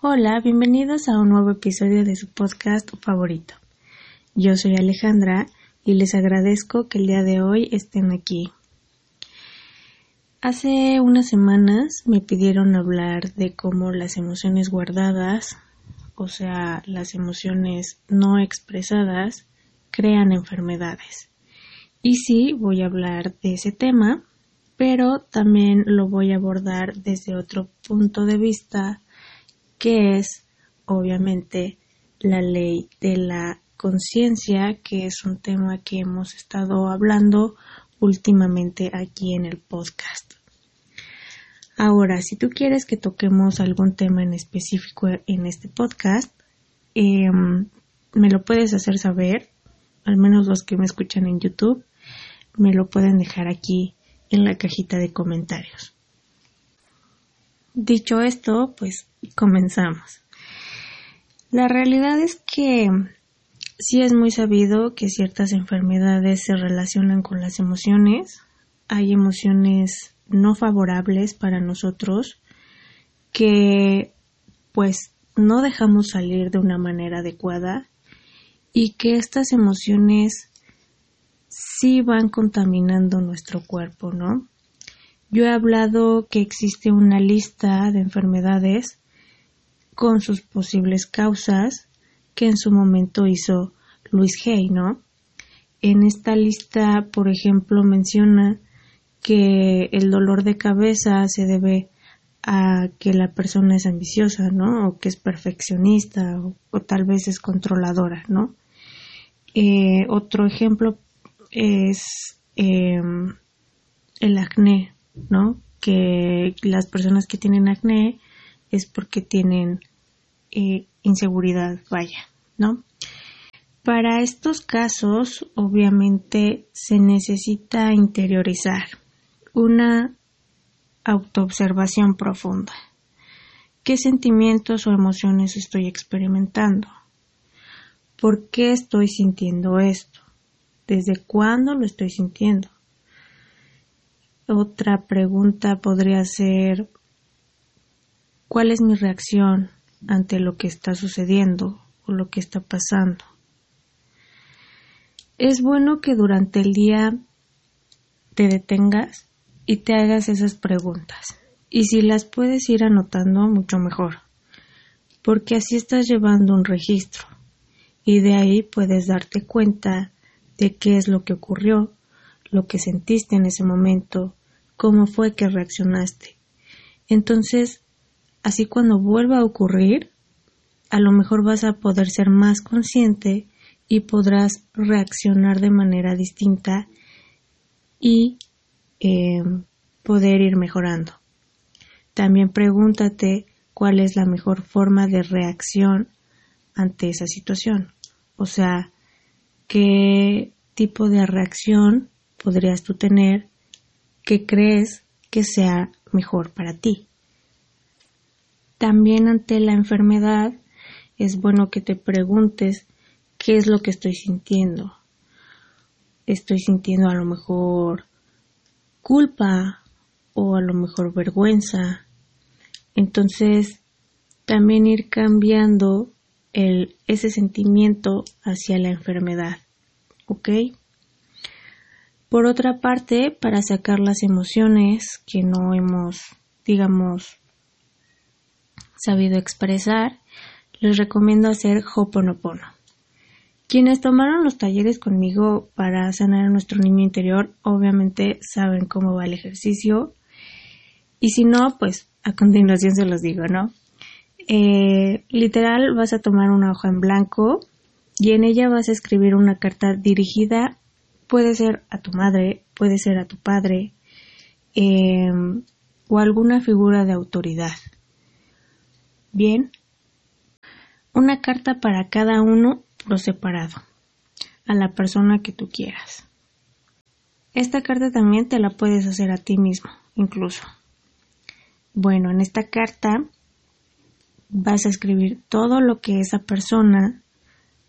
Hola, bienvenidos a un nuevo episodio de su podcast favorito. Yo soy Alejandra y les agradezco que el día de hoy estén aquí. Hace unas semanas me pidieron hablar de cómo las emociones guardadas, o sea, las emociones no expresadas, crean enfermedades. Y sí, voy a hablar de ese tema, pero también lo voy a abordar desde otro punto de vista, que es, obviamente, la ley de la conciencia, que es un tema que hemos estado hablando últimamente aquí en el podcast. Ahora, si tú quieres que toquemos algún tema en específico en este podcast, em, me lo puedes hacer saber, al menos los que me escuchan en YouTube, me lo pueden dejar aquí en la cajita de comentarios. Dicho esto, pues comenzamos. La realidad es que sí es muy sabido que ciertas enfermedades se relacionan con las emociones. Hay emociones no favorables para nosotros que pues no dejamos salir de una manera adecuada y que estas emociones sí van contaminando nuestro cuerpo, ¿no? Yo he hablado que existe una lista de enfermedades con sus posibles causas que en su momento hizo Luis Hay, ¿no? En esta lista, por ejemplo, menciona que el dolor de cabeza se debe a que la persona es ambiciosa, ¿no? O que es perfeccionista o, tal vez es controladora, ¿no? Eh, otro ejemplo es em, el acné, ¿no? Que las personas que tienen acné es porque tienen eh, inseguridad, vaya, ¿no? Para estos casos, obviamente, se necesita interiorizar una autoobservación profunda. ¿Qué sentimientos o emociones estoy experimentando? ¿Por qué estoy sintiendo esto? ¿Desde cuándo lo estoy sintiendo? Otra pregunta podría ser ¿cuál es mi reacción ante lo que está sucediendo o lo que está pasando? Es bueno que durante el día te detengas y te hagas esas preguntas. Y si las puedes ir anotando, mucho mejor, porque así estás llevando un registro y de ahí puedes darte cuenta de qué es lo que ocurrió, lo que sentiste en ese momento, cómo fue que reaccionaste. Entonces, así cuando vuelva a ocurrir, a lo mejor vas a poder ser más consciente y podrás reaccionar de manera distinta y eh, poder ir mejorando. También pregúntate cuál es la mejor forma de reacción ante esa situación. O sea, qué tipo de reacción podrías tú tener que crees que sea mejor para ti. También ante la enfermedad es bueno que te preguntes qué es lo que estoy sintiendo. Estoy sintiendo a lo mejor culpa o a lo mejor vergüenza. Entonces, también ir cambiando el, ese sentimiento hacia la enfermedad. ¿Ok? Por otra parte, para sacar las emociones que no hemos, digamos, sabido expresar, les recomiendo hacer Hoponopono. Quienes tomaron los talleres conmigo para sanar nuestro niño interior, obviamente saben cómo va el ejercicio. Y si no, pues a continuación se los digo, ¿no? Eh, literal, vas a tomar una hoja en blanco y en ella vas a escribir una carta dirigida, puede ser a tu madre, puede ser a tu padre, em, o alguna figura de autoridad. Bien, una carta para cada uno separado, a la persona que tú quieras. Esta carta también te la puedes hacer a ti mismo, incluso. Bueno, en esta carta vas a escribir todo lo que esa persona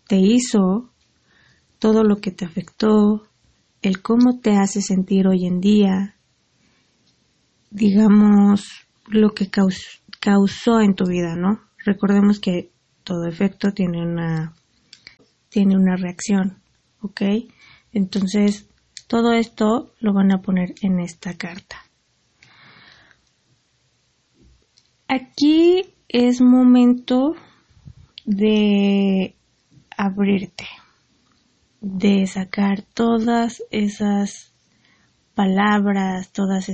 te hizo, todo lo que te afectó, el cómo te hace sentir hoy en día, digamos, lo que causó, en tu vida, ¿no? Recordemos que todo efecto tiene una tiene una reacción, ¿ok? Entonces, todo esto lo van a poner en esta carta. Aquí es momento de abrirte, de sacar todas esas palabras, todas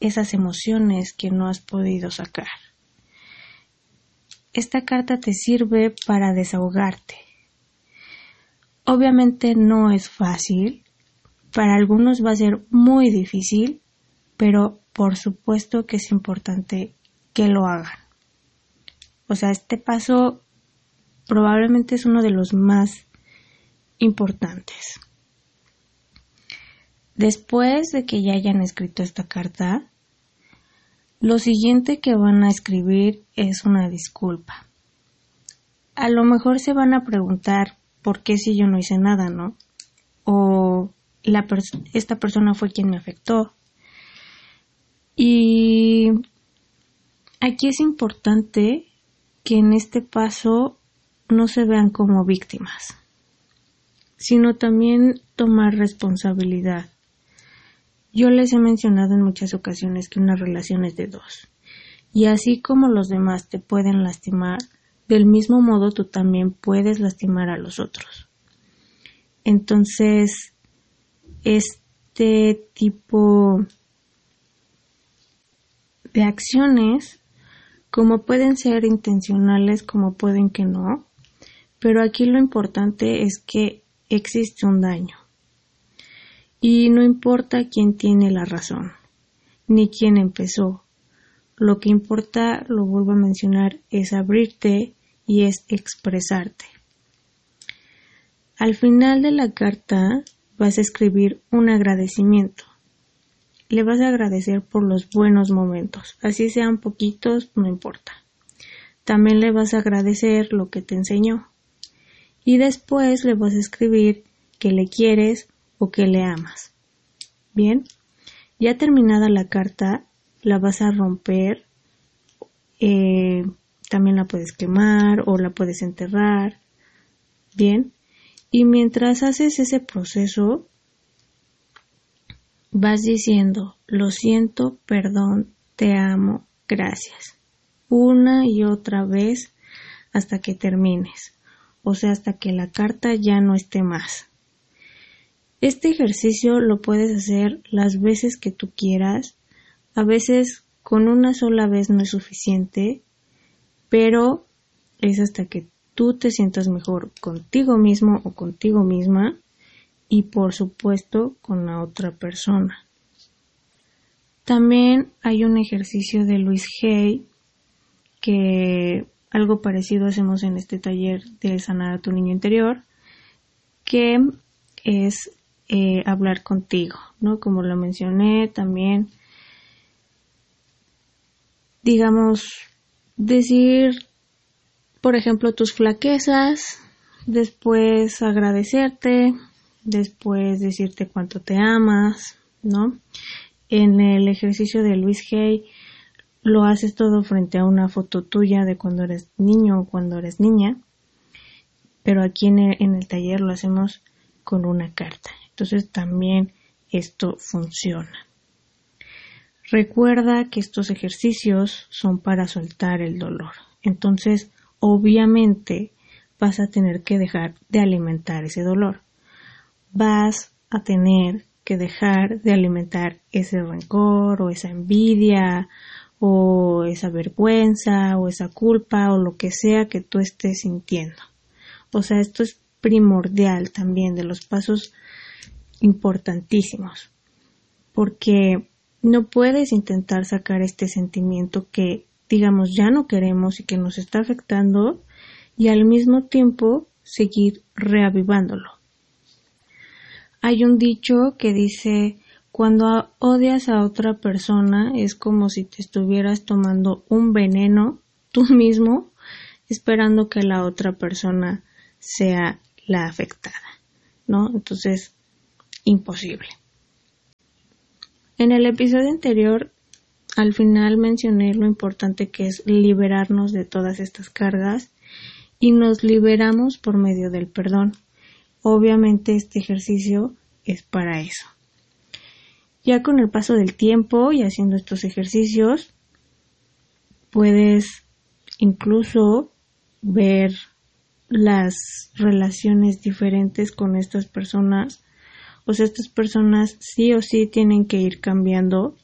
esas emociones que no has podido sacar. Esta carta te sirve para desahogarte. Obviamente no es fácil, para algunos va a ser muy difícil, pero por supuesto que es importante que lo hagan. O sea, este paso probablemente es uno de los más importantes. Después de que ya hayan escrito esta carta, lo siguiente que van a escribir es una disculpa. A lo mejor se van a preguntar por qué si yo no hice nada, ¿no? O la esta persona fue quien me afectó. Y aquí es importante que en este paso no se vean como víctimas, sino también tomar responsabilidad. Yo les he mencionado en muchas ocasiones que una relación es de dos, y así como los demás te pueden lastimar, del mismo modo tú también puedes lastimar a los otros. Entonces, este tipo de acciones como pueden ser intencionales como pueden que no, pero aquí lo importante es que existe un daño. Y no importa quién tiene la razón, ni quién empezó. Lo que importa, lo vuelvo a mencionar, es abrirte y es expresarte. Al final de la carta vas a escribir un agradecimiento le vas a agradecer por los buenos momentos, así sean poquitos, no importa. También le vas a agradecer lo que te enseñó. Y después le vas a escribir que le quieres o que le amas. Bien, ya terminada la carta, la vas a romper, eh, también la puedes quemar o la puedes enterrar. Bien, y mientras haces ese proceso, vas diciendo lo siento, perdón, te amo, gracias. Una y otra vez hasta que termines, o sea, hasta que la carta ya no esté más. Este ejercicio lo puedes hacer las veces que tú quieras. A veces con una sola vez no es suficiente, pero es hasta que tú te sientas mejor contigo mismo o contigo misma y por supuesto con la otra persona. También hay un ejercicio de Luis Hay que algo parecido hacemos en este taller de sanar a tu niño interior, que es eh, hablar contigo, ¿no? Como lo mencioné también, digamos, decir, por ejemplo, tus flaquezas, después agradecerte, después decirte cuánto te amas, ¿no? En el ejercicio de Luis Hay lo haces todo frente a una foto tuya de cuando eres niño o cuando eres niña, pero aquí en el, en el taller lo hacemos con una carta. Entonces también esto funciona. Recuerda que estos ejercicios son para soltar el dolor. Entonces, obviamente, vas a tener que dejar de alimentar ese dolor vas a tener que dejar de alimentar ese rencor o esa envidia o esa vergüenza o esa culpa o lo que sea que tú estés sintiendo. O sea, esto es primordial también de los pasos importantísimos porque no puedes intentar sacar este sentimiento que digamos ya no queremos y que nos está afectando y al mismo tiempo seguir reavivándolo. Hay un dicho que dice cuando odias a otra persona es como si te estuvieras tomando un veneno tú mismo esperando que la otra persona sea la afectada, ¿no? Entonces, imposible. En el episodio anterior al final mencioné lo importante que es liberarnos de todas estas cargas y nos liberamos por medio del perdón. Obviamente este ejercicio es para eso. Ya con el paso del tiempo y haciendo estos ejercicios, puedes incluso ver las relaciones diferentes con estas personas. O sea, estas personas sí o sí tienen que ir cambiando.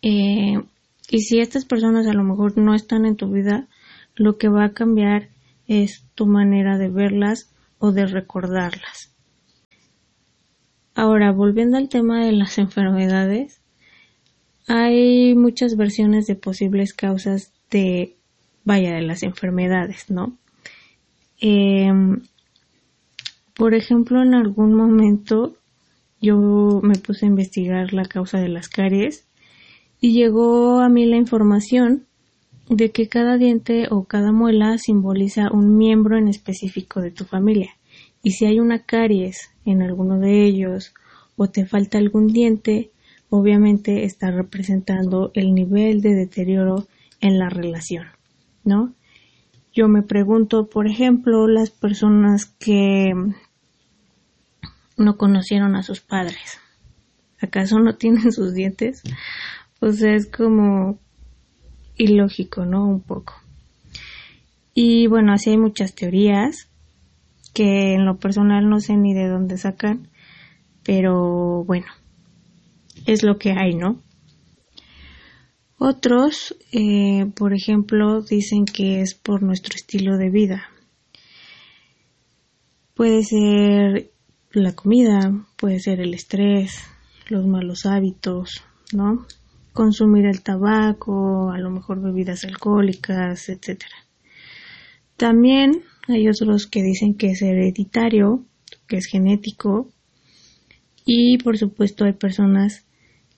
Eh, y si estas personas a lo mejor no están en tu vida, lo que va a cambiar es tu manera de verlas o de recordarlas. Ahora, volviendo al tema de las enfermedades, hay muchas versiones de posibles causas de, vaya, de las enfermedades, ¿no? Em, por ejemplo, en algún momento yo me puse a investigar la causa de las caries y llegó a mí la información de que cada diente o cada muela simboliza un miembro en específico de tu familia. Y si hay una caries en alguno de ellos o te falta algún diente, obviamente está representando el nivel de deterioro en la relación, ¿no? Yo me pregunto, por ejemplo, las personas que no conocieron a sus padres, ¿acaso no tienen sus dientes? Pues es como ilógico, ¿no? Un poco. Y bueno, así hay muchas teorías que en lo personal no sé ni de dónde sacan, pero bueno, es lo que hay, ¿no? Otros, eh, por ejemplo, dicen que es por nuestro estilo de vida. Puede ser la comida, puede ser el estrés, los malos hábitos, ¿no? consumir el tabaco, a lo mejor bebidas alcohólicas, etc. También hay otros que dicen que es hereditario, que es genético, y por supuesto hay personas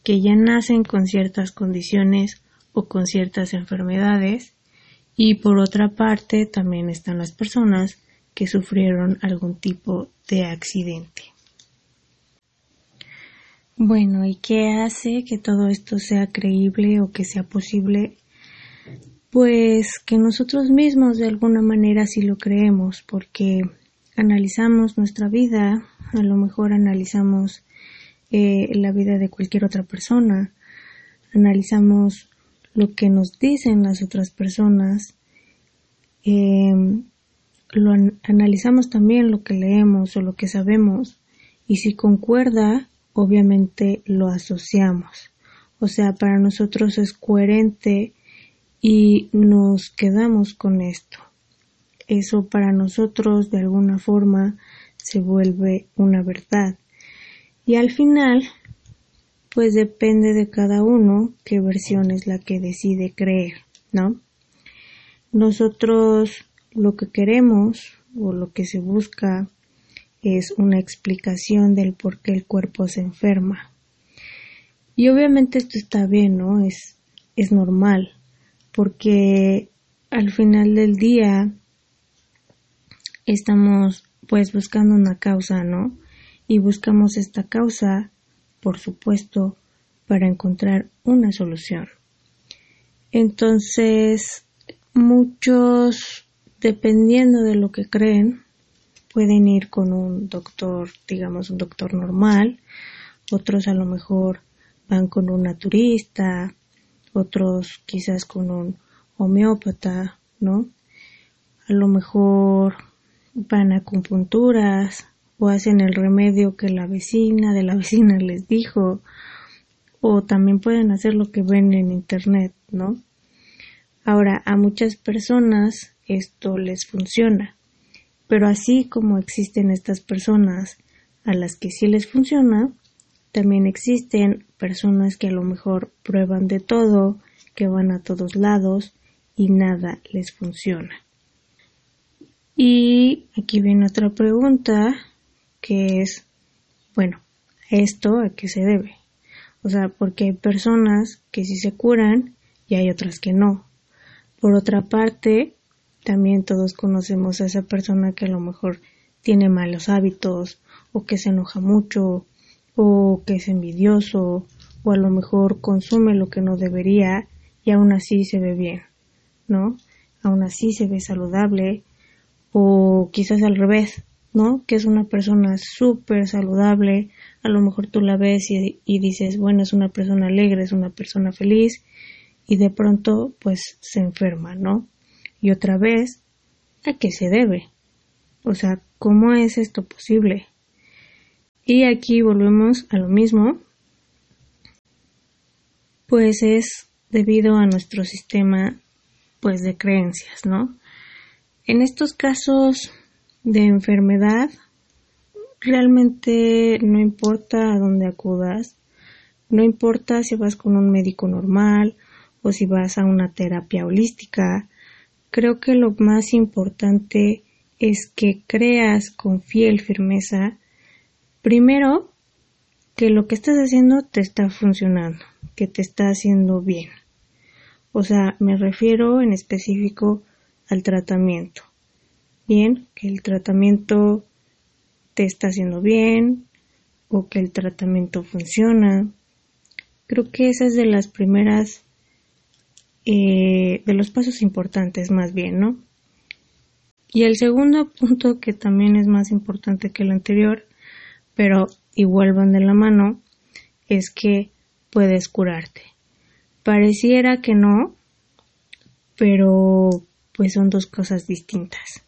que ya nacen con ciertas condiciones o con ciertas enfermedades, y por otra parte también están las personas que sufrieron algún tipo de accidente. Bueno, ¿y qué hace que todo esto sea creíble o que sea posible? Pues que nosotros mismos de alguna manera sí lo creemos, porque analizamos nuestra vida, a lo mejor analizamos eh, la vida de cualquier otra persona, analizamos lo que nos dicen las otras personas, em, lo analizamos también lo que leemos o lo que sabemos, y si concuerda obviamente lo asociamos. O sea, para nosotros es coherente y nos quedamos con esto. Eso para nosotros de alguna forma se vuelve una verdad. Y al final, pues depende de cada uno qué versión es la que decide creer, ¿no? Nosotros lo que queremos o lo que se busca es una explicación del por qué el cuerpo se enferma. Y obviamente esto está bien, ¿no? Es, es normal, porque al final del día estamos pues buscando una causa, ¿no? Y buscamos esta causa, por supuesto, para encontrar una solución. Entonces, muchos, dependiendo de lo que creen, pueden ir con un doctor, digamos un doctor normal, otros a lo mejor van con un naturista, otros quizás con un homeópata, ¿no? A lo mejor van a acupunturas o hacen el remedio que la vecina de la vecina les dijo o también pueden hacer lo que ven en internet, ¿no? Ahora, a muchas personas esto les funciona. Pero así como existen estas personas a las que sí les funciona, también existen personas que a lo mejor prueban de todo, que van a todos lados y nada les funciona. Y aquí viene otra pregunta que es, bueno, ¿esto a qué se debe? O sea, porque hay personas que sí se curan y hay otras que no. Por otra parte, también todos conocemos a esa persona que a lo mejor tiene malos hábitos o que se enoja mucho o que es envidioso o a lo mejor consume lo que no debería y aún así se ve bien, ¿no? Aún así se ve saludable o quizás al revés, ¿no? Que es una persona súper saludable, a lo mejor tú la ves y, y, dices, bueno, es una persona alegre, es una persona feliz y de pronto pues se enferma, ¿no? Y otra vez, ¿a qué se debe? O sea, ¿cómo es esto posible? Y aquí volvemos a lo mismo, pues es debido a nuestro sistema pues de creencias, ¿no? En estos casos de enfermedad, realmente no importa a dónde acudas, no importa si vas con un médico normal o si vas a una terapia holística, creo que lo más importante es que creas con fiel firmeza, primero, que lo que estás haciendo te está funcionando, que te está haciendo bien. O sea, me refiero en específico al tratamiento. Bien, que el tratamiento te está haciendo bien o que el tratamiento funciona. Creo que esa es de las primeras, eh, de los pasos importantes más bien, ¿no? Y el segundo punto que también es más importante que el anterior, pero igual van de la mano, es que puedes curarte. Pareciera que no, pero pues son dos cosas distintas.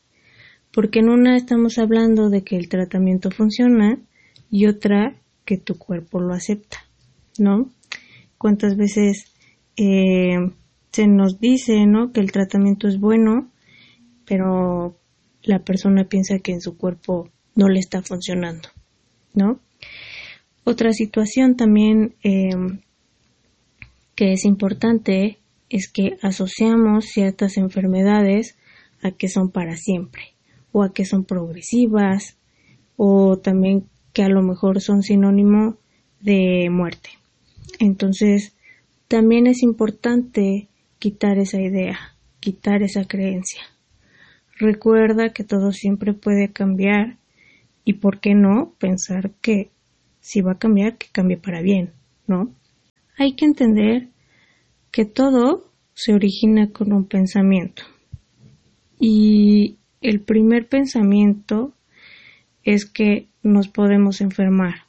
Porque en una estamos hablando de que el tratamiento funciona y otra que tu cuerpo lo acepta, ¿no? ¿Cuántas veces eh, se nos dice, ¿no? Que el tratamiento es bueno, pero la persona piensa que en su cuerpo no le está funcionando, ¿no? Otra situación también eh, que es importante es que asociamos ciertas enfermedades a que son para siempre o a que son progresivas o también que a lo mejor son sinónimo de muerte. Entonces, también es importante quitar esa idea, quitar esa creencia. Recuerda que todo siempre puede cambiar y por qué no pensar que si va a cambiar, que cambie para bien, ¿no? Hay que entender que todo se origina con un pensamiento. Y el primer pensamiento es que nos podemos enfermar.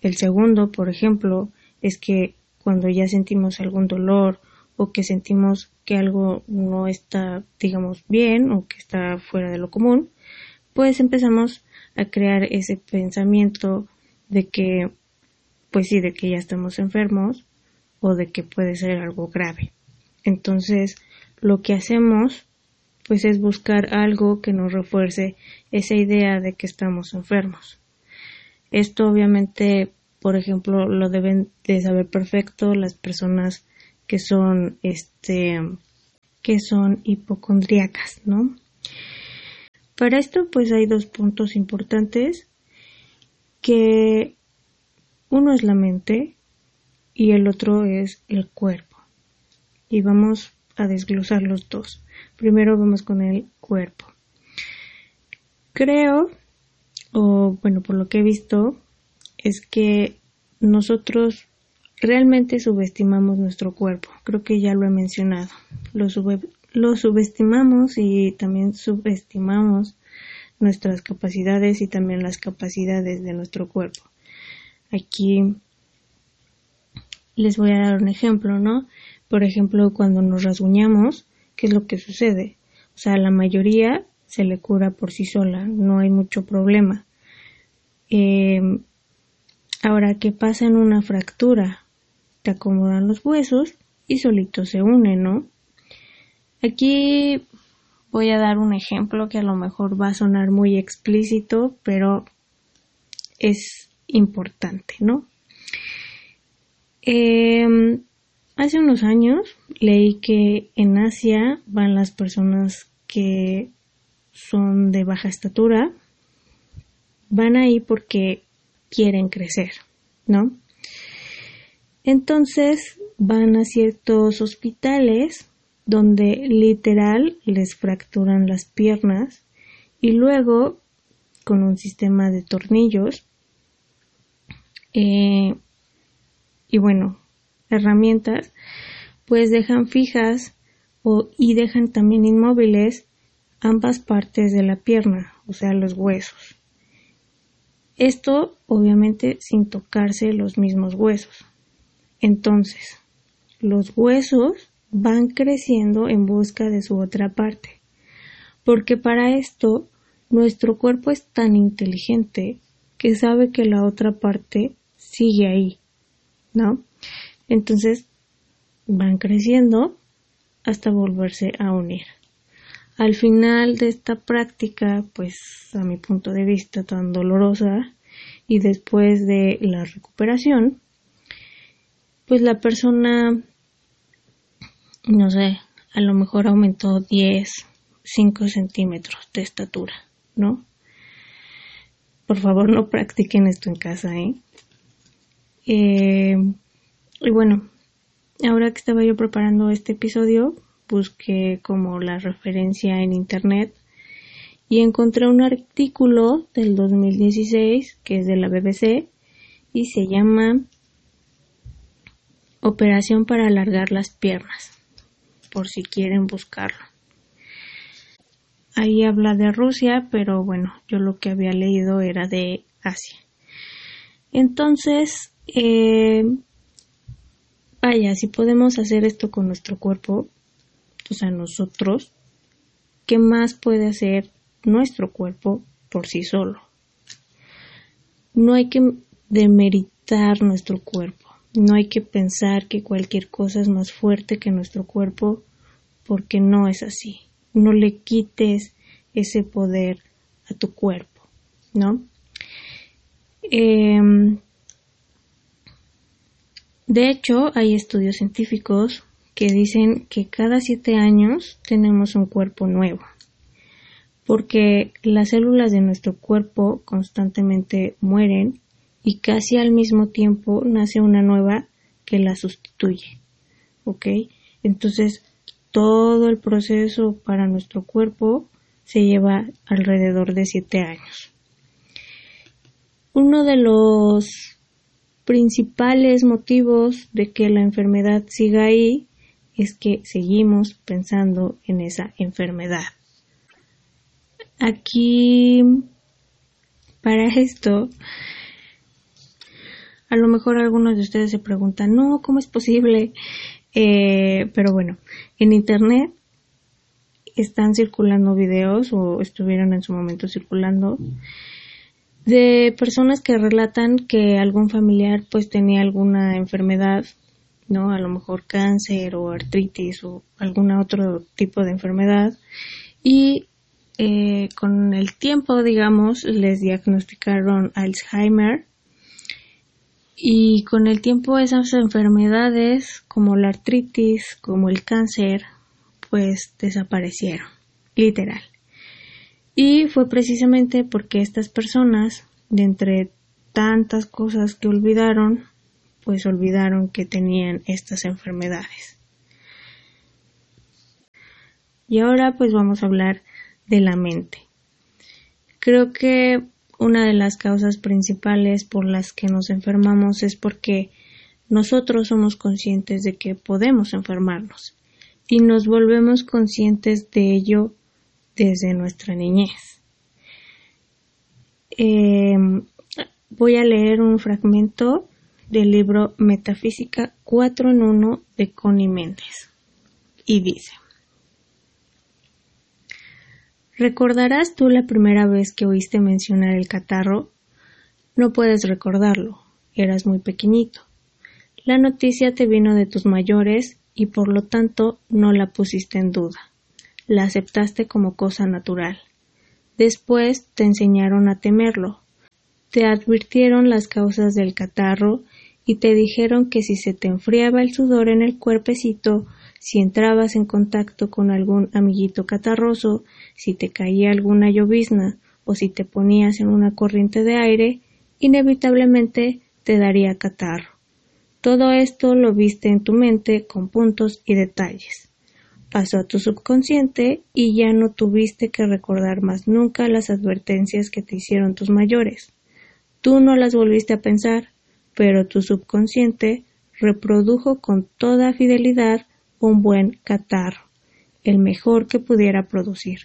El segundo, por ejemplo, es que cuando ya sentimos algún dolor o que sentimos que algo no está, digamos, bien o que está fuera de lo común, pues empezamos a crear ese pensamiento de que, pues sí, de que ya estamos enfermos o de que puede ser algo grave. Entonces, lo que hacemos pues es buscar algo que nos refuerce esa idea de que estamos enfermos. Esto obviamente, por ejemplo, lo deben de saber perfecto las personas que son este que son hipocondríacas, ¿no? Para esto pues hay dos puntos importantes que uno es la mente y el otro es el cuerpo. Y vamos a desglosar los dos. Primero vamos con el cuerpo. Creo, o bueno, por lo que he visto, es que nosotros realmente subestimamos nuestro cuerpo. Creo que ya lo he mencionado. Lo, lo subestimamos y también subestimamos nuestras capacidades y también las capacidades de nuestro cuerpo. Aquí les voy a dar un ejemplo, ¿no? Por ejemplo, cuando nos rasguñamos, ¿qué es lo que sucede? O sea, la mayoría se le cura por sí sola, no hay mucho problema. Em, ahora, ¿qué pasa en una fractura? Te acomodan los huesos y solito se unen, ¿no? Aquí voy a dar un ejemplo que a lo mejor va a sonar muy explícito, pero es importante, ¿no? Eh, hace unos años leí que en Asia van las personas que son de baja estatura, van ahí porque quieren crecer, ¿no? Entonces van a ciertos hospitales donde literal les fracturan las piernas y luego con un sistema de tornillos eh, y bueno, herramientas, pues dejan fijas o, y dejan también inmóviles ambas partes de la pierna, o sea, los huesos. Esto obviamente sin tocarse los mismos huesos. Entonces, los huesos van creciendo en busca de su otra parte, porque para esto nuestro cuerpo es tan inteligente que sabe que la otra parte sigue ahí, ¿no? Entonces van creciendo hasta volverse a unir. Al final de esta práctica, pues a mi punto de vista tan dolorosa, y después de la recuperación, pues la persona, no sé, a lo mejor aumentó 10, 5 centímetros de estatura, ¿no? Por favor, no practiquen esto en casa, ¿eh? eh y bueno, ahora que estaba yo preparando este episodio, busqué como la referencia en internet y encontré un artículo del 2016 que es de la BBC y se llama Operación para alargar las piernas, por si quieren buscarlo. Ahí habla de Rusia, pero bueno, yo lo que había leído era de Asia. Entonces, eh, vaya, si podemos hacer esto con nuestro cuerpo, o sea, nosotros, ¿qué más puede hacer nuestro cuerpo por sí solo? No hay que demeritar nuestro cuerpo, no hay que pensar que cualquier cosa es más fuerte que nuestro cuerpo, porque no es así. No le quites ese poder a tu cuerpo, ¿no? Em, de hecho, hay estudios científicos que dicen que cada siete años tenemos un cuerpo nuevo, porque las células de nuestro cuerpo constantemente mueren y casi al mismo tiempo nace una nueva que la sustituye. ¿Ok? Entonces, todo el proceso para nuestro cuerpo se lleva alrededor de siete años. Uno de los principales motivos de que la enfermedad siga ahí es que seguimos pensando en esa enfermedad. Aquí, para esto, a lo mejor algunos de ustedes se preguntan, no, ¿cómo es posible? Eh, pero bueno, en Internet están circulando videos o estuvieron en su momento circulando de personas que relatan que algún familiar pues tenía alguna enfermedad ¿no? A lo mejor cáncer o artritis o algún otro tipo de enfermedad. Y eh, con el tiempo, digamos, les diagnosticaron Alzheimer. Y con el tiempo esas enfermedades, como la artritis, como el cáncer, pues desaparecieron, literal. Y fue precisamente porque estas personas, de entre tantas cosas que olvidaron, pues olvidaron que tenían estas enfermedades. Y ahora pues vamos a hablar de la mente. Creo que una de las causas principales por las que nos enfermamos es porque nosotros somos conscientes de que podemos enfermarnos y nos volvemos conscientes de ello desde nuestra niñez. Em, voy a leer un fragmento del libro Metafísica 4 en 1 de Connie Méndez. Y dice, ¿Recordarás tú la primera vez que oíste mencionar el catarro? No puedes recordarlo, eras muy pequeñito. La noticia te vino de tus mayores y por lo tanto no la pusiste en duda. La aceptaste como cosa natural. Después te enseñaron a temerlo. Te advirtieron las causas del catarro y te dijeron que si se te enfriaba el sudor en el cuerpecito, si entrabas en contacto con algún amiguito catarroso, si te caía alguna llovizna o si te ponías en una corriente de aire, inevitablemente te daría catarro. Todo esto lo viste en tu mente con puntos y detalles. Pasó a tu subconsciente y ya no tuviste que recordar más nunca las advertencias que te hicieron tus mayores. Tú no las volviste a pensar, pero tu subconsciente reprodujo con toda fidelidad un buen catarro, el mejor que pudiera producir.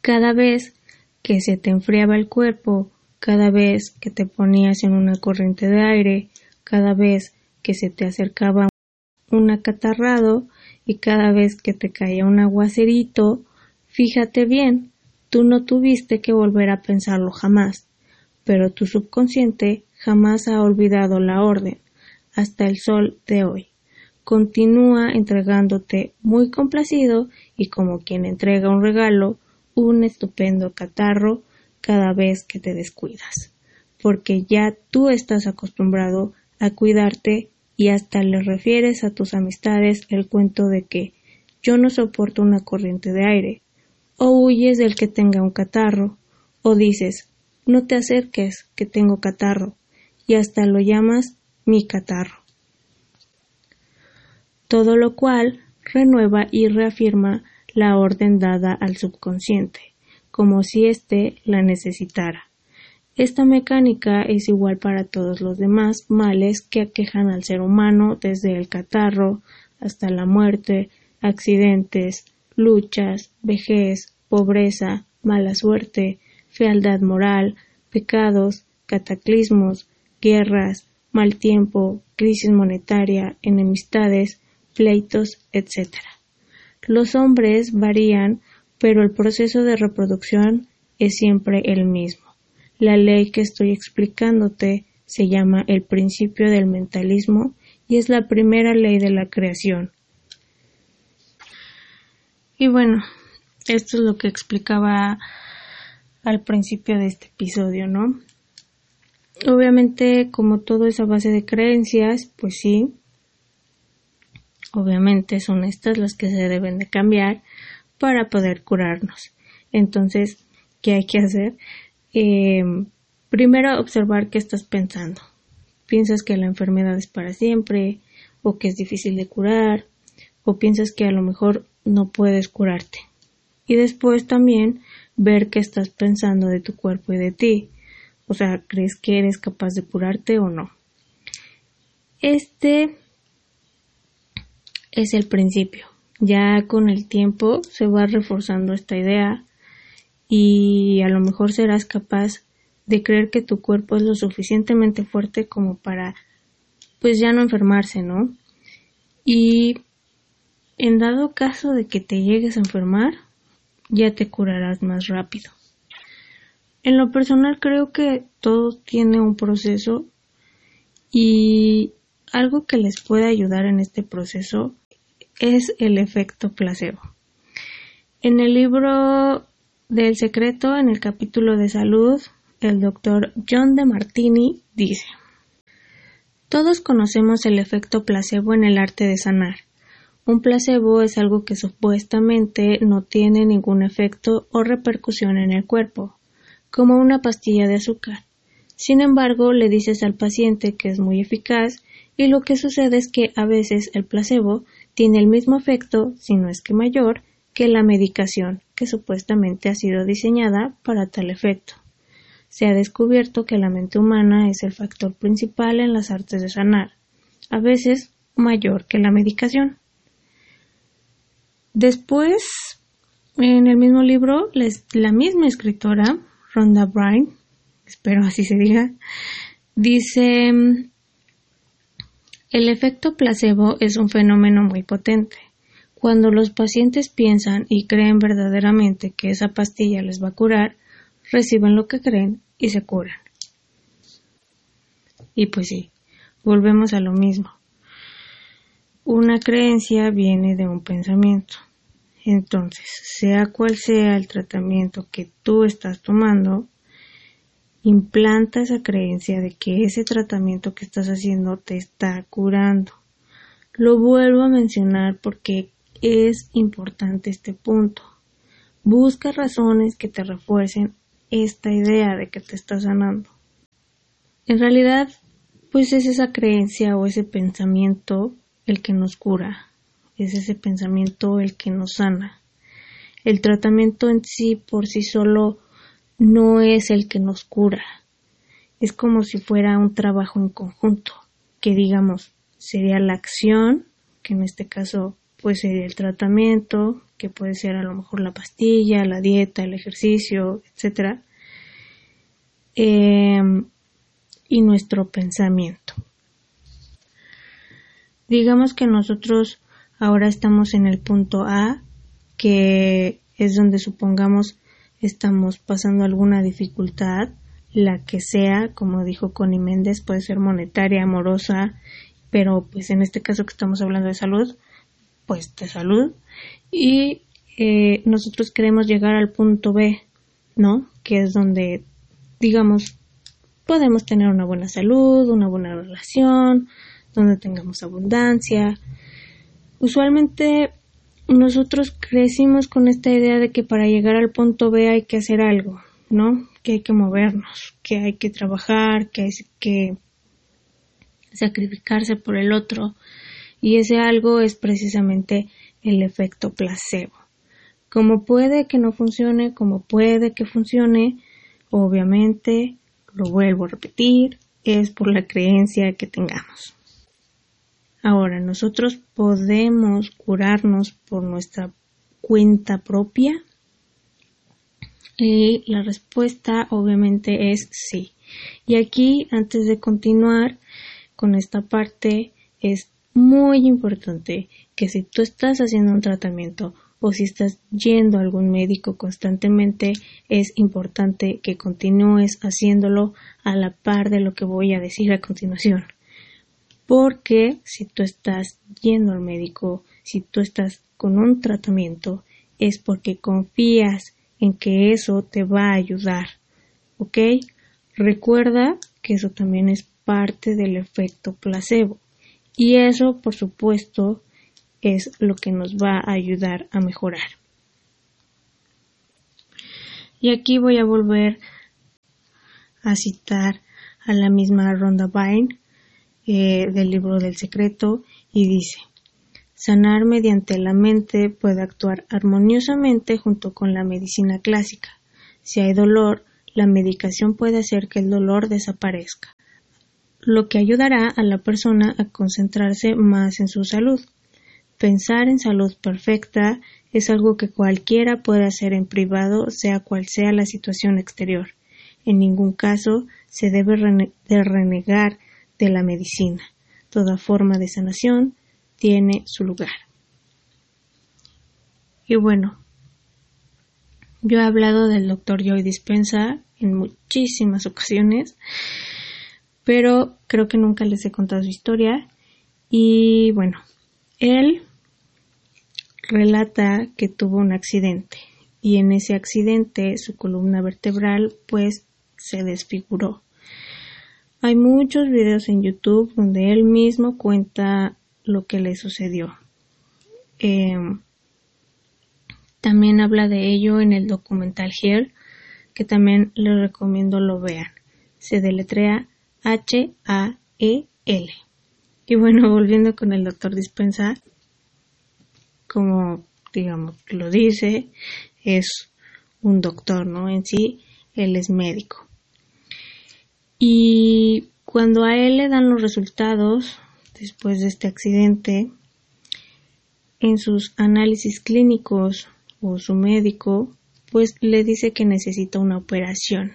Cada vez que se te enfriaba el cuerpo, cada vez que te ponías en una corriente de aire, cada vez que se te acercaba un acatarrado y cada vez que te caía un aguacerito, fíjate bien, tú no tuviste que volver a pensarlo jamás, pero tu subconsciente jamás ha olvidado la orden hasta el sol de hoy. Continúa entregándote muy complacido y como quien entrega un regalo, un estupendo catarro cada vez que te descuidas, porque ya tú estás acostumbrado a cuidarte y hasta le refieres a tus amistades el cuento de que yo no soporto una corriente de aire, o huyes del que tenga un catarro, o dices no te acerques, que tengo catarro, y hasta lo llamas mi catarro. Todo lo cual renueva y reafirma la orden dada al subconsciente, como si éste la necesitara. Esta mecánica es igual para todos los demás males que aquejan al ser humano desde el catarro hasta la muerte, accidentes, luchas, vejez, pobreza, mala suerte, fealdad moral, pecados, cataclismos, guerras, mal tiempo, crisis monetaria, enemistades, pleitos, etc. Los hombres varían, pero el proceso de reproducción es siempre el mismo. La ley que estoy explicándote se llama el principio del mentalismo y es la primera ley de la creación. Y bueno, esto es lo que explicaba al principio de este episodio, ¿no? Obviamente, como todo es a base de creencias, pues sí, obviamente son estas las que se deben de cambiar para poder curarnos. Entonces, ¿qué hay que hacer? Eh, primero, observar qué estás pensando. ¿Piensas que la enfermedad es para siempre? ¿O que es difícil de curar? ¿O piensas que a lo mejor no puedes curarte? Y después también ver qué estás pensando de tu cuerpo y de ti. O sea, ¿crees que eres capaz de curarte o no? Este es el principio. Ya con el tiempo se va reforzando esta idea y a lo mejor serás capaz de creer que tu cuerpo es lo suficientemente fuerte como para pues ya no enfermarse, ¿no? Y en dado caso de que te llegues a enfermar, ya te curarás más rápido. En lo personal creo que todo tiene un proceso y algo que les puede ayudar en este proceso es el efecto placebo. En el libro del secreto, en el capítulo de salud, el doctor John de Martini dice Todos conocemos el efecto placebo en el arte de sanar. Un placebo es algo que supuestamente no tiene ningún efecto o repercusión en el cuerpo, como una pastilla de azúcar. Sin embargo, le dices al paciente que es muy eficaz y lo que sucede es que a veces el placebo tiene el mismo efecto, si no es que mayor, que la medicación, que supuestamente ha sido diseñada para tal efecto. Se ha descubierto que la mente humana es el factor principal en las artes de sanar, a veces mayor que la medicación. Después, en el mismo libro, la misma escritora, Rhonda Bryan, espero así se diga, dice el efecto placebo es un fenómeno muy potente. Cuando los pacientes piensan y creen verdaderamente que esa pastilla les va a curar, reciben lo que creen y se curan. Y pues sí, volvemos a lo mismo. Una creencia viene de un pensamiento. Entonces, sea cual sea el tratamiento que tú estás tomando, implanta esa creencia de que ese tratamiento que estás haciendo te está curando. Lo vuelvo a mencionar porque es importante este punto. Busca razones que te refuercen esta idea de que te estás sanando. En realidad, pues es esa creencia o ese pensamiento el que nos cura, es ese pensamiento el que nos sana. El tratamiento en sí por sí solo no es el que nos cura. Es como si fuera un trabajo en conjunto, que digamos, sería la acción, que en este caso pues sería el tratamiento, que puede ser a lo mejor la pastilla, la dieta, el ejercicio, etcétera, em, y nuestro pensamiento. Digamos que nosotros ahora estamos en el punto A, que es donde supongamos estamos pasando alguna dificultad, la que sea, como dijo Connie Méndez, puede ser monetaria, amorosa, pero pues en este caso que estamos hablando de salud, pues de salud. Y eh, nosotros queremos llegar al punto B, ¿no? Que es donde, digamos, podemos tener una buena salud, una buena relación, donde tengamos abundancia. Usualmente nosotros crecimos con esta idea de que para llegar al punto B hay que hacer algo, ¿no? Que hay que movernos, que hay que trabajar, que hay que sacrificarse por el otro. Y ese algo es precisamente el efecto placebo. Como puede que no funcione, como puede que funcione, obviamente, lo vuelvo a repetir, es por la creencia que tengamos. Ahora, nosotros podemos curarnos por nuestra cuenta propia. Y la respuesta obviamente es sí. Y aquí, antes de continuar con esta parte, es muy importante que si tú estás haciendo un tratamiento o si estás yendo a algún médico constantemente, es importante que continúes haciéndolo a la par de lo que voy a decir a continuación. Porque si tú estás yendo al médico, si tú estás con un tratamiento, es porque confías en que eso te va a ayudar. ¿Ok? Recuerda que eso también es parte del efecto placebo. Y eso, por supuesto, es lo que nos va a ayudar a mejorar. Y aquí voy a volver a citar a la misma Ronda Byrne eh, del libro del secreto y dice sanar mediante la mente puede actuar armoniosamente junto con la medicina clásica. Si hay dolor, la medicación puede hacer que el dolor desaparezca, lo que ayudará a la persona a concentrarse más en su salud. Pensar en salud perfecta es algo que cualquiera puede hacer en privado, sea cual sea la situación exterior. En ningún caso se debe de renegar de la medicina. Toda forma de sanación tiene su lugar. Y bueno, yo he hablado del doctor Joy Dispensa en muchísimas ocasiones, pero creo que nunca les he contado su historia. Y bueno, él relata que tuvo un accidente y en ese accidente su columna vertebral pues se desfiguró. Hay muchos videos en YouTube donde él mismo cuenta lo que le sucedió. Em, también habla de ello en el documental Here, que también les recomiendo lo vean. Se deletrea H-A-E-L. Y bueno, volviendo con el doctor Dispensa, como digamos lo dice, es un doctor, ¿no? En sí, él es médico. Y cuando a él le dan los resultados después de este accidente, en sus análisis clínicos o su médico, pues le dice que necesita una operación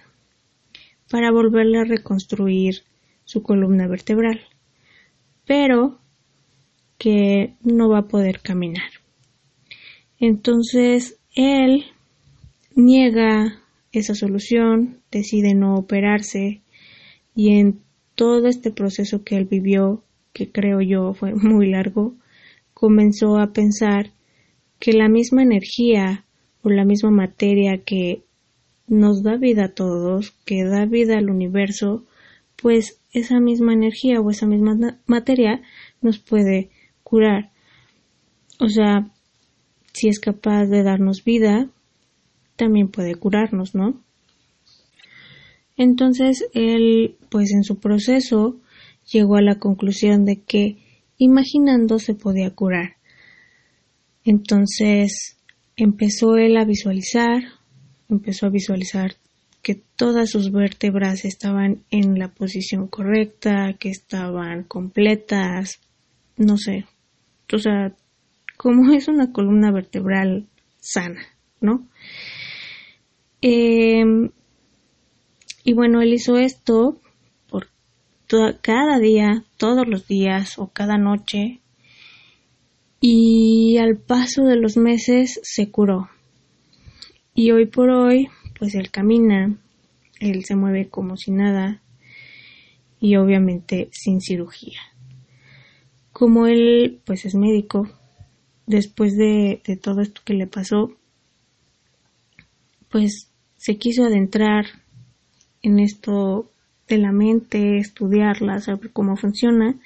para volverle a reconstruir su columna vertebral, pero que no va a poder caminar. Entonces él niega esa solución, decide no operarse y en todo este proceso que él vivió, que creo yo fue muy largo, comenzó a pensar que la misma energía o la misma materia que nos da vida a todos, que da vida al universo, pues esa misma energía o esa misma materia nos puede curar. O sea, si es capaz de darnos vida, también puede curarnos, ¿no? Entonces él, pues en su proceso, llegó a la conclusión de que imaginando se podía curar. Entonces empezó él a visualizar, empezó a visualizar que todas sus vértebras estaban en la posición correcta, que estaban completas, no sé, o sea, como es una columna vertebral sana, ¿no? Em, y bueno, él hizo esto por cada día, todos los días o cada noche. Y al paso de los meses se curó. Y hoy por hoy, pues él camina, él se mueve como si nada y obviamente sin cirugía. Como él pues es médico, después de, de todo esto que le pasó, pues se quiso adentrar en esto de la mente, estudiarla, saber cómo funciona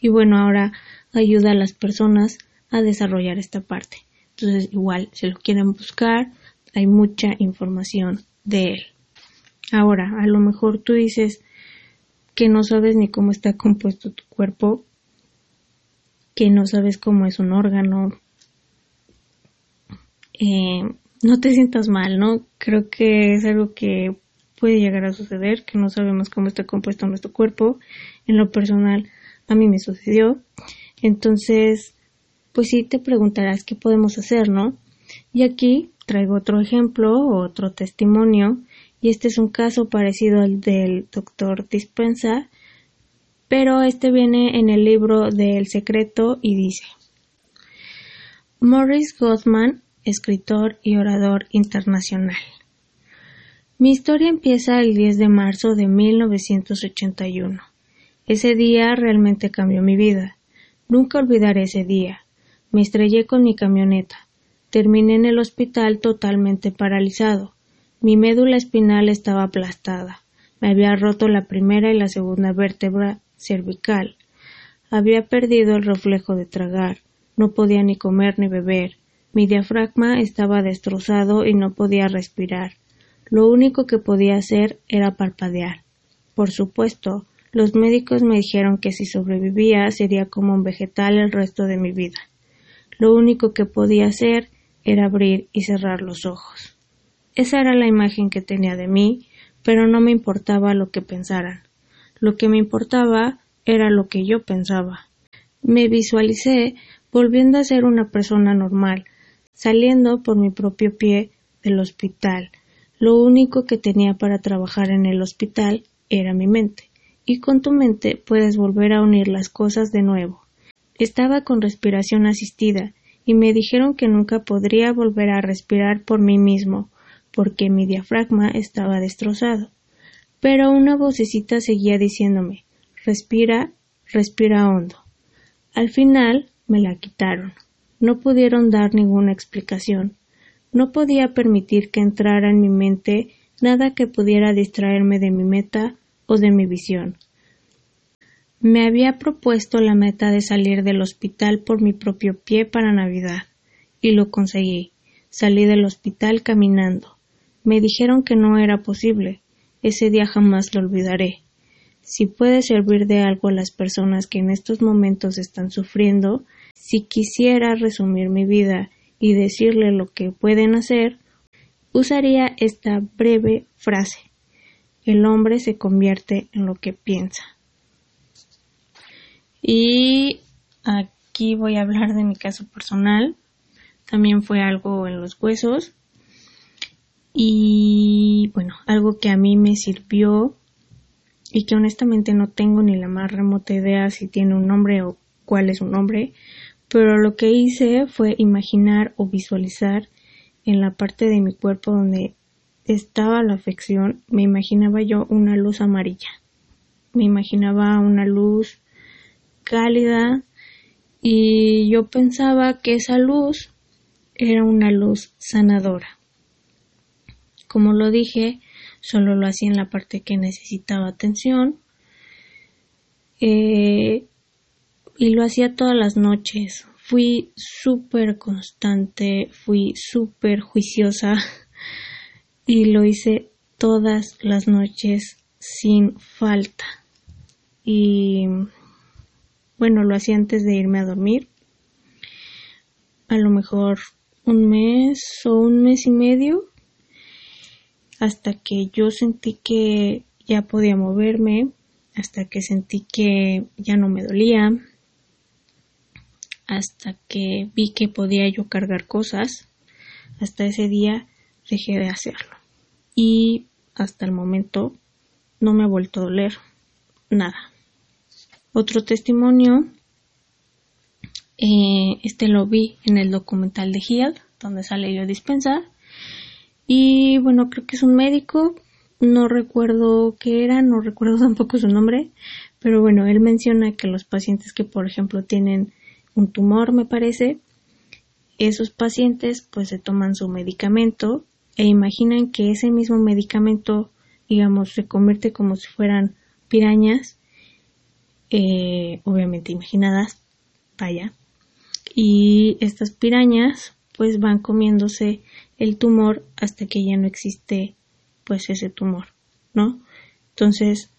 y bueno, ahora ayuda a las personas a desarrollar esta parte. Entonces, igual, si lo quieren buscar, hay mucha información de él. Ahora, a lo mejor tú dices que no sabes ni cómo está compuesto tu cuerpo, que no sabes cómo es un órgano. Eh, no te sientas mal, ¿no? Creo que es algo que puede llegar a suceder, que no sabemos cómo está compuesto nuestro cuerpo. En lo personal, a mí me sucedió. Entonces, pues sí te preguntarás qué podemos hacer, ¿no? Y aquí traigo otro ejemplo, otro testimonio, y este es un caso parecido al del doctor Dispensa, pero este viene en el libro de El Secreto y dice Morris Gothman, escritor y orador internacional. Mi historia empieza el 10 de marzo de 1981. Ese día realmente cambió mi vida. Nunca olvidaré ese día. Me estrellé con mi camioneta. Terminé en el hospital totalmente paralizado. Mi médula espinal estaba aplastada. Me había roto la primera y la segunda vértebra cervical. Había perdido el reflejo de tragar. No podía ni comer ni beber. Mi diafragma estaba destrozado y no podía respirar. Lo único que podía hacer era parpadear. Por supuesto, los médicos me dijeron que si sobrevivía sería como un vegetal el resto de mi vida. Lo único que podía hacer era abrir y cerrar los ojos. Esa era la imagen que tenía de mí, pero no me importaba lo que pensaran. Lo que me importaba era lo que yo pensaba. Me visualicé volviendo a ser una persona normal, saliendo por mi propio pie del hospital, lo único que tenía para trabajar en el hospital era mi mente, y con tu mente puedes volver a unir las cosas de nuevo. Estaba con respiración asistida, y me dijeron que nunca podría volver a respirar por mí mismo, porque mi diafragma estaba destrozado. Pero una vocecita seguía diciéndome respira, respira hondo. Al final me la quitaron. No pudieron dar ninguna explicación. No podía permitir que entrara en mi mente nada que pudiera distraerme de mi meta o de mi visión. Me había propuesto la meta de salir del hospital por mi propio pie para Navidad, y lo conseguí. Salí del hospital caminando. Me dijeron que no era posible. Ese día jamás lo olvidaré. Si puede servir de algo a las personas que en estos momentos están sufriendo, si quisiera resumir mi vida y decirle lo que pueden hacer, usaría esta breve frase. El hombre se convierte en lo que piensa. Y aquí voy a hablar de mi caso personal. También fue algo en los huesos. Y bueno, algo que a mí me sirvió y que honestamente no tengo ni la más remota idea si tiene un nombre o cuál es un nombre, pero lo que hice fue imaginar o visualizar en la parte de mi cuerpo donde estaba la afección, me imaginaba yo una luz amarilla. Me imaginaba una luz cálida y yo pensaba que esa luz era una luz sanadora. Como lo dije, solo lo hacía en la parte que necesitaba atención. Eh, y lo hacía todas las noches. Fui súper constante, fui súper juiciosa y lo hice todas las noches sin falta. Y bueno, lo hacía antes de irme a dormir. A lo mejor un mes o un mes y medio hasta que yo sentí que ya podía moverme, hasta que sentí que ya no me dolía, hasta que vi que podía yo cargar cosas. Hasta ese día dejé de hacerlo. Y hasta el momento no me ha vuelto a doler nada. Otro testimonio, eh, este lo vi en el documental de Hill, donde sale yo a dispensar. Y bueno, creo que es un médico, no recuerdo qué era, no recuerdo tampoco su nombre, pero bueno, él menciona que los pacientes que, por ejemplo, tienen un tumor, me parece, esos pacientes pues se toman su medicamento e imaginan que ese mismo medicamento, digamos, se convierte como si fueran pirañas, eh, obviamente imaginadas, vaya, y estas pirañas pues van comiéndose el tumor hasta que ya no existe pues ese tumor, ¿no? Entonces,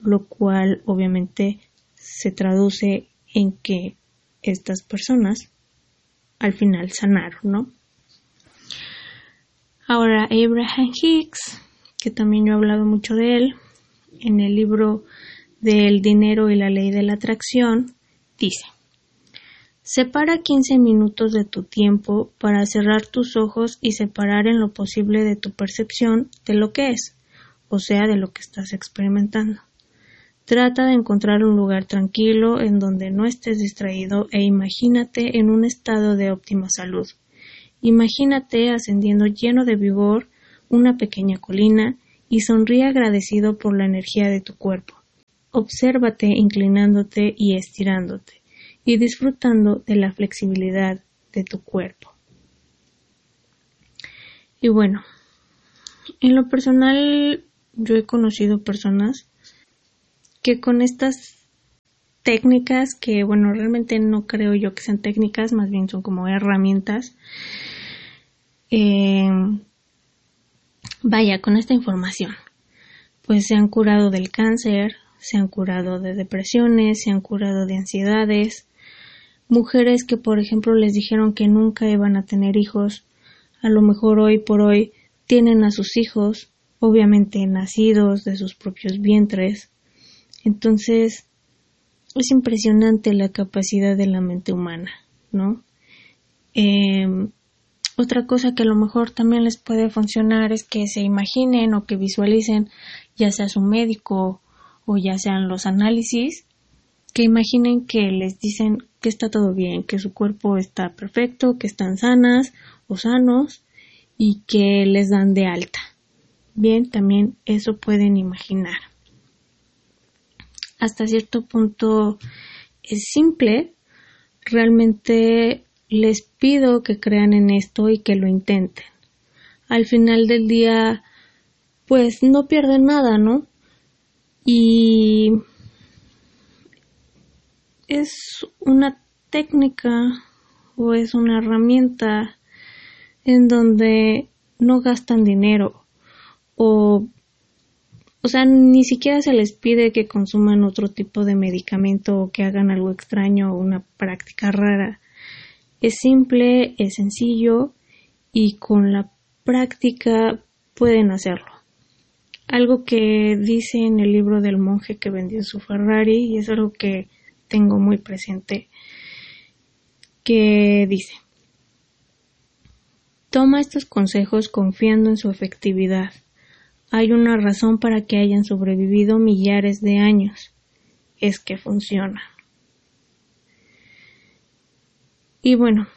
lo cual obviamente se traduce en que estas personas al final sanaron, ¿no? Ahora, Abraham Hicks, que también yo he hablado mucho de él, en el libro del dinero y la ley de la atracción, dice, Separa 15 minutos de tu tiempo para cerrar tus ojos y separar en lo posible de tu percepción de lo que es, o sea, de lo que estás experimentando. Trata de encontrar un lugar tranquilo en donde no estés distraído e imagínate en un estado de óptima salud. Imagínate ascendiendo lleno de vigor una pequeña colina y sonríe agradecido por la energía de tu cuerpo. Obsérvate inclinándote y estirándote y disfrutando de la flexibilidad de tu cuerpo. Y bueno, en lo personal yo he conocido personas que con estas técnicas que bueno realmente no creo yo que sean técnicas más bien son como herramientas eh, vaya con esta información pues se han curado del cáncer se han curado de depresiones se han curado de ansiedades mujeres que por ejemplo les dijeron que nunca iban a tener hijos, a lo mejor hoy por hoy tienen a sus hijos, obviamente nacidos de sus propios vientres. Entonces, es impresionante la capacidad de la mente humana, ¿no? Em, otra cosa que a lo mejor también les puede funcionar es que se imaginen o que visualicen, ya sea su médico o ya sean los análisis, que imaginen que les dicen que está todo bien, que su cuerpo está perfecto, que están sanas o sanos y que les dan de alta. Bien, también eso pueden imaginar. Hasta cierto punto es simple. Realmente les pido que crean en esto y que lo intenten. Al final del día, pues no pierden nada, ¿no? Y es una técnica o es una herramienta en donde no gastan dinero o o sea, ni siquiera se les pide que consuman otro tipo de medicamento o que hagan algo extraño o una práctica rara. Es simple, es sencillo y con la práctica pueden hacerlo. Algo que dice en el libro del monje que vendió su Ferrari y es algo que tengo muy presente que dice Toma estos consejos confiando en su efectividad. Hay una razón para que hayan sobrevivido millares de años. Es que funciona. Y bueno,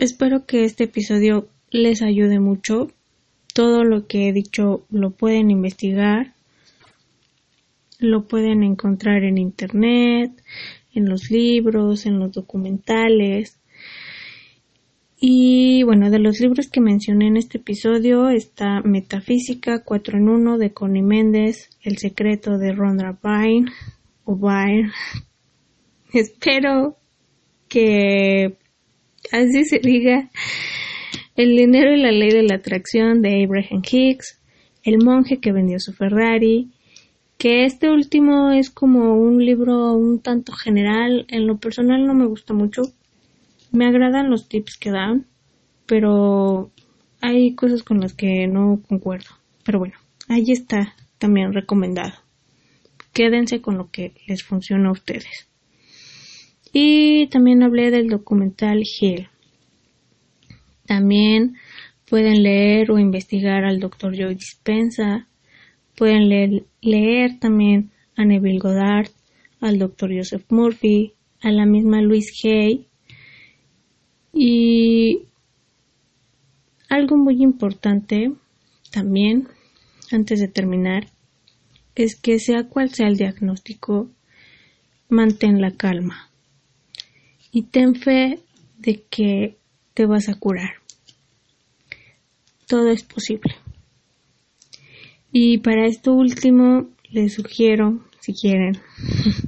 espero que este episodio les ayude mucho. Todo lo que he dicho lo pueden investigar lo pueden encontrar en Internet, en los libros, en los documentales. Y bueno, de los libros que mencioné en este episodio está Metafísica 4 en 1 de Connie Méndez, El secreto de Rhonda Byrne o Byrne. Espero que así se diga. El dinero y la ley de la atracción de Abraham Hicks, El monje que vendió su Ferrari, que este último es como un libro un tanto general, en lo personal no me gusta mucho, me agradan los tips que dan, pero hay cosas con las que no concuerdo, pero bueno, ahí está también recomendado. Quédense con lo que les funciona a ustedes. Y también hablé del documental Hill. También pueden leer o investigar al Dr. Joe Dispensa. Pueden leer, también a Neville Goddard, al Dr. Joseph Murphy, a la misma Louise Hay. Y algo muy importante también, antes de terminar, es que sea cual sea el diagnóstico, mantén la calma y ten fe de que te vas a curar. Todo es posible. Y para esto último, les sugiero, si quieren,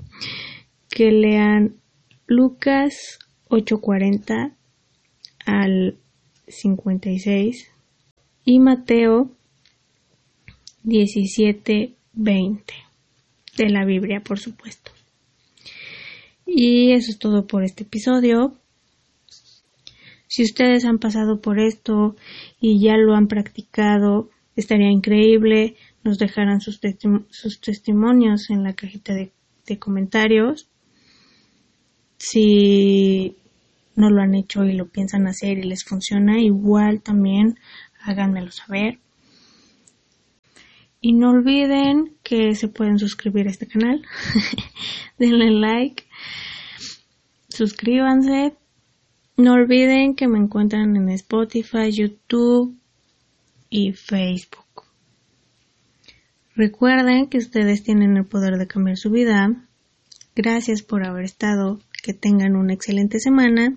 que lean Lucas 8:40 al 56 y Mateo 17:20 de la Biblia, por supuesto. Y eso es todo por este episodio. Si ustedes han pasado por esto y ya lo han practicado, estaría increíble. Nos dejarán sus, testimonios en la cajita de, de comentarios. Si no lo han hecho y lo piensan hacer y les funciona, igual también háganmelo saber. Y no olviden que se pueden suscribir a este canal. Denle like. Suscríbanse. No olviden que me encuentran en Spotify, YouTube y Facebook. Recuerden que ustedes tienen el poder de cambiar su vida. Gracias por haber estado. Que tengan una excelente semana